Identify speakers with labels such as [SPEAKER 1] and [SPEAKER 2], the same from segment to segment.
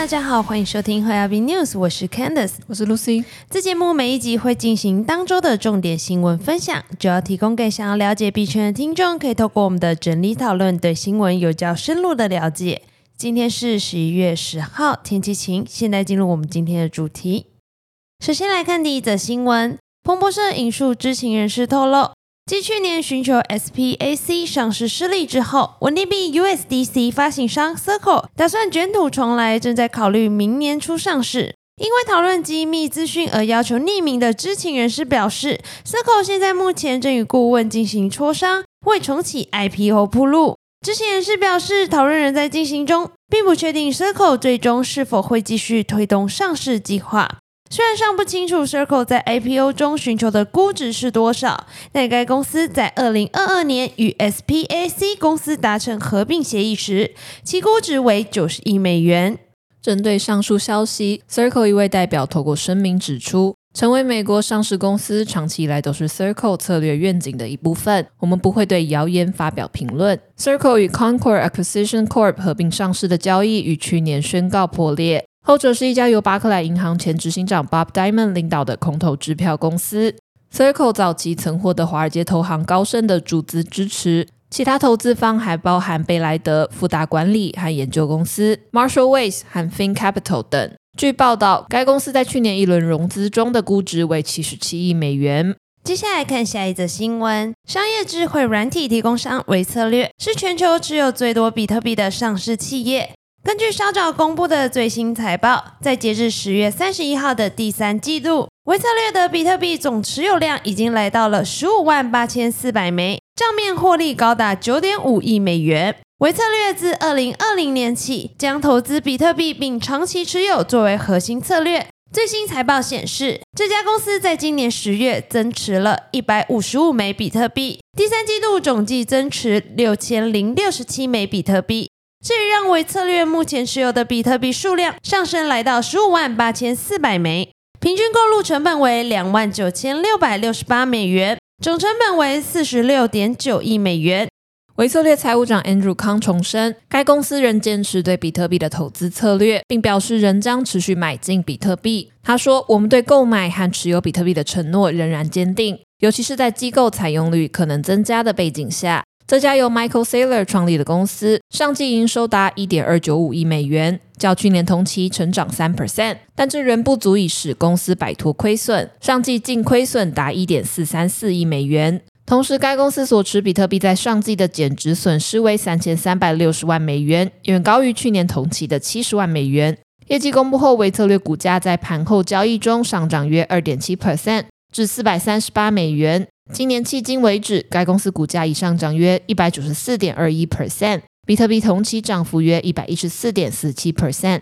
[SPEAKER 1] 大家好，欢迎收听和亚宾 News，我是 Candice，
[SPEAKER 2] 我是 Lucy。
[SPEAKER 1] 这节目每一集会进行当周的重点新闻分享，主要提供给想要了解币圈的听众，可以透过我们的整理讨论，对新闻有较深入的了解。今天是十一月十号，天气晴。现在进入我们今天的主题。首先来看第一则新闻，彭博社引述知情人士透露。继去年寻求 SPAC 上市失利之后，稳定币 USDC 发行商 Circle 打算卷土重来，正在考虑明年初上市。因为讨论机密资讯而要求匿名的知情人士表示，Circle 现在目前正与顾问进行磋商，为重启 IPO 铺路。知情人士表示，讨论仍在进行中，并不确定 Circle 最终是否会继续推动上市计划。虽然尚不清楚 Circle 在 IPO 中寻求的估值是多少，但该公司在二零二二年与 SPAC 公司达成合并协议时，其估值为九十亿美元。
[SPEAKER 2] 针对上述消息，Circle 一位代表透过声明指出，成为美国上市公司长期以来都是 Circle 策略愿景的一部分，我们不会对谣言发表评论。Circle 与 Concord Acquisition Corp 合并上市的交易于去年宣告破裂。后者是一家由巴克莱银行前执行长 Bob Diamond 领导的空头支票公司。Circle 早期曾获得华尔街投行高盛的注资支持，其他投资方还包含贝莱德、富达管理和研究公司 Marshall Wace 和 Fin Capital 等。据报道，该公司在去年一轮融资中的估值为七十七亿美元。
[SPEAKER 1] 接下来看下一则新闻：商业智慧软体提供商维策略是全球持有最多比特币的上市企业。根据稍早公布的最新财报，在截至十月三十一号的第三季度，维策略的比特币总持有量已经来到了十五万八千四百枚，账面获利高达九点五亿美元。维策略自二零二零年起将投资比特币并长期持有作为核心策略。最新财报显示，这家公司在今年十月增持了一百五十五枚比特币，第三季度总计增持六千零六十七枚比特币。这也让维策略目前持有的比特币数量上升来到十五万八千四百枚，平均购入成本为两万九千六百六十八美元，总成本为四十六点九亿美元。
[SPEAKER 2] 维策略财务长 Andrew 康重申，该公司仍坚持对比特币的投资策略，并表示仍将持续买进比特币。他说：“我们对购买和持有比特币的承诺仍然坚定，尤其是在机构采用率可能增加的背景下。”这家由 Michael Saylor 创立的公司，上季营收达一点二九五亿美元，较去年同期成长三 percent，但这仍不足以使公司摆脱亏损。上季净亏损达一点四三四亿美元。同时，该公司所持比特币在上季的减值损失为三千三百六十万美元，远高于去年同期的七十万美元。业绩公布后，维策略股价在盘后交易中上涨约二点七 percent，至四百三十八美元。今年迄今为止，该公司股价已上涨约一百九十四点二一 percent，比特币同期涨幅约一百一十四点四七 percent。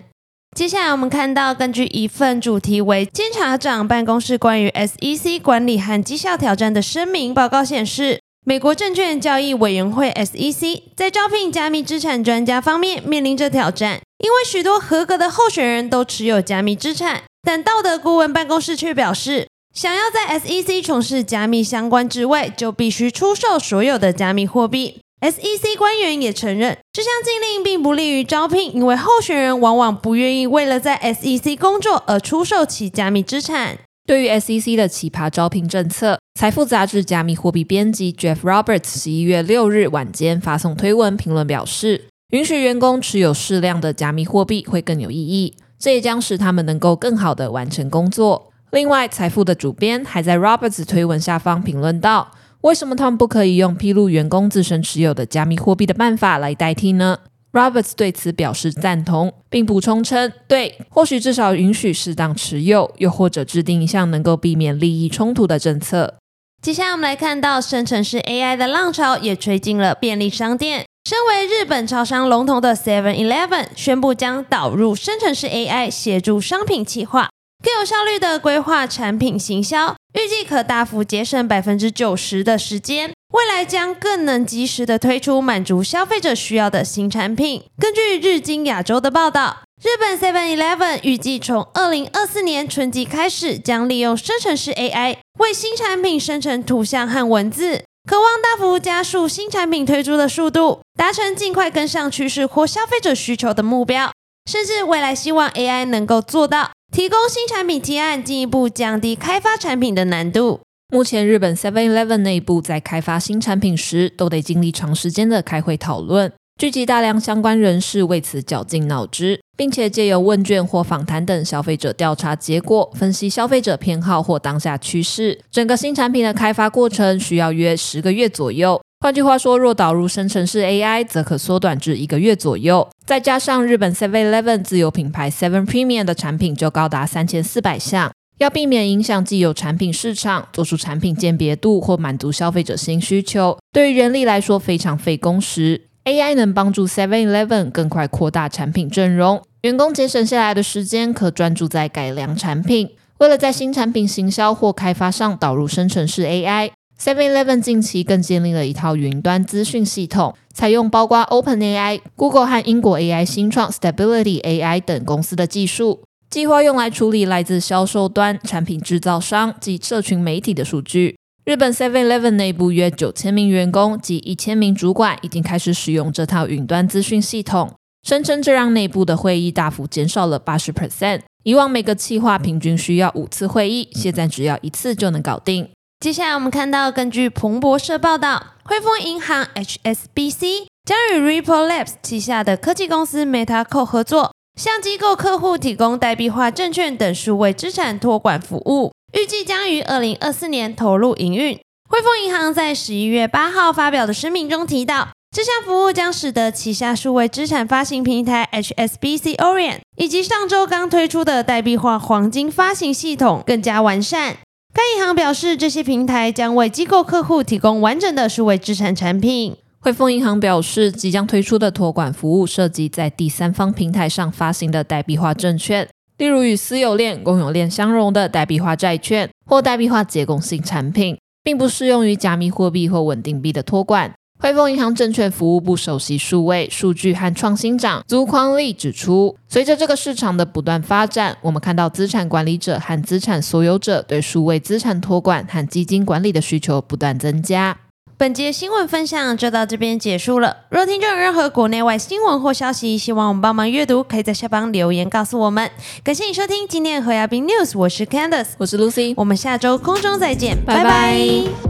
[SPEAKER 1] 接下来我们看到，根据一份主题为监察长办公室关于 SEC 管理和绩效挑战的声明报告显示，美国证券交易委员会 SEC 在招聘加密资产专家方面面临着挑战，因为许多合格的候选人都持有加密资产，但道德顾问办公室却表示。想要在 SEC 从事加密相关职位，就必须出售所有的加密货币。SEC 官员也承认，这项禁令并不利于招聘，因为候选人往往不愿意为了在 SEC 工作而出售其加密资产。
[SPEAKER 2] 对于 SEC 的奇葩招聘政策，财富杂志加密货币编辑 Jeff Roberts 十一月六日晚间发送推文评论表示，允许员工持有适量的加密货币会更有意义，这也将使他们能够更好的完成工作。另外，财富的主编还在 Roberts 推文下方评论道：“为什么他们不可以用披露员工自身持有的加密货币的办法来代替呢？”Roberts 对此表示赞同，并补充称：“对，或许至少允许适当持有，又或者制定一项能够避免利益冲突的政策。”
[SPEAKER 1] 接下来我们来看到，生成式 AI 的浪潮也吹进了便利商店。身为日本超商龙头的 Seven Eleven 宣布将导入生成式 AI，协助商品企划。更有效率的规划产品行销，预计可大幅节省百分之九十的时间。未来将更能及时的推出满足消费者需要的新产品。根据日经亚洲的报道，日本 Seven Eleven 预计从二零二四年春季开始，将利用生成式 AI 为新产品生成图像和文字，渴望大幅加速新产品推出的速度，达成尽快跟上趋势或消费者需求的目标。甚至未来希望 AI 能够做到提供新产品提案，进一步降低开发产品的难度。
[SPEAKER 2] 目前，日本 Seven Eleven 内部在开发新产品时，都得经历长时间的开会讨论，聚集大量相关人士为此绞尽脑汁，并且借由问卷或访谈等消费者调查结果，分析消费者偏好或当下趋势。整个新产品的开发过程需要约十个月左右。换句话说，若导入生成式 AI，则可缩短至一个月左右。再加上日本 Seven Eleven 自有品牌 Seven Premium 的产品就高达三千四百项。要避免影响既有产品市场，做出产品鉴别度或满足消费者新需求，对于人力来说非常费工时。AI 能帮助 Seven Eleven 更快扩大产品阵容，员工节省下来的时间可专注在改良产品。为了在新产品行销或开发上导入生成式 AI Seven Eleven 近期更建立了一套云端资讯系统，采用包括 OpenAI、Google 和英国 AI 新创 Stability AI 等公司的技术。计划用来处理来自销售端、产品制造商及社群媒体的数据。日本 Seven Eleven 内部约九千名员工及一千名主管已经开始使用这套云端资讯系统，声称这让内部的会议大幅减少了八十 percent。以往每个企划平均需要五次会议，现在只要一次就能搞定。
[SPEAKER 1] 接下来我们看到，根据彭博社报道，汇丰银行 HSBC 将与 Ripple Labs 旗下的科技公司 MetaCo 合作。向机构客户提供代币化证券等数位资产托管服务，预计将于二零二四年投入营运。汇丰银行在十一月八号发表的声明中提到，这项服务将使得旗下数位资产发行平台 HSBC Orient 以及上周刚推出的代币化黄金发行系统更加完善。该银行表示，这些平台将为机构客户提供完整的数位资产产品。
[SPEAKER 2] 汇丰银行表示，即将推出的托管服务涉及在第三方平台上发行的代币化证券，例如与私有链、公有链相融的代币化债券或代币化结构性产品，并不适用于加密货币或稳定币的托管。汇丰银行证券服务部首席数位数据和创新长朱匡利指出，随着这个市场的不断发展，我们看到资产管理者和资产所有者对数位资产托管和基金管理的需求不断增加。
[SPEAKER 1] 本节新闻分享就到这边结束了。若听众有任何国内外新闻或消息，希望我们帮忙阅读，可以在下方留言告诉我们。感谢你收听今天的何亚斌 news，我是 Candice，
[SPEAKER 2] 我是 Lucy，
[SPEAKER 1] 我们下周空中再见，
[SPEAKER 2] 拜拜。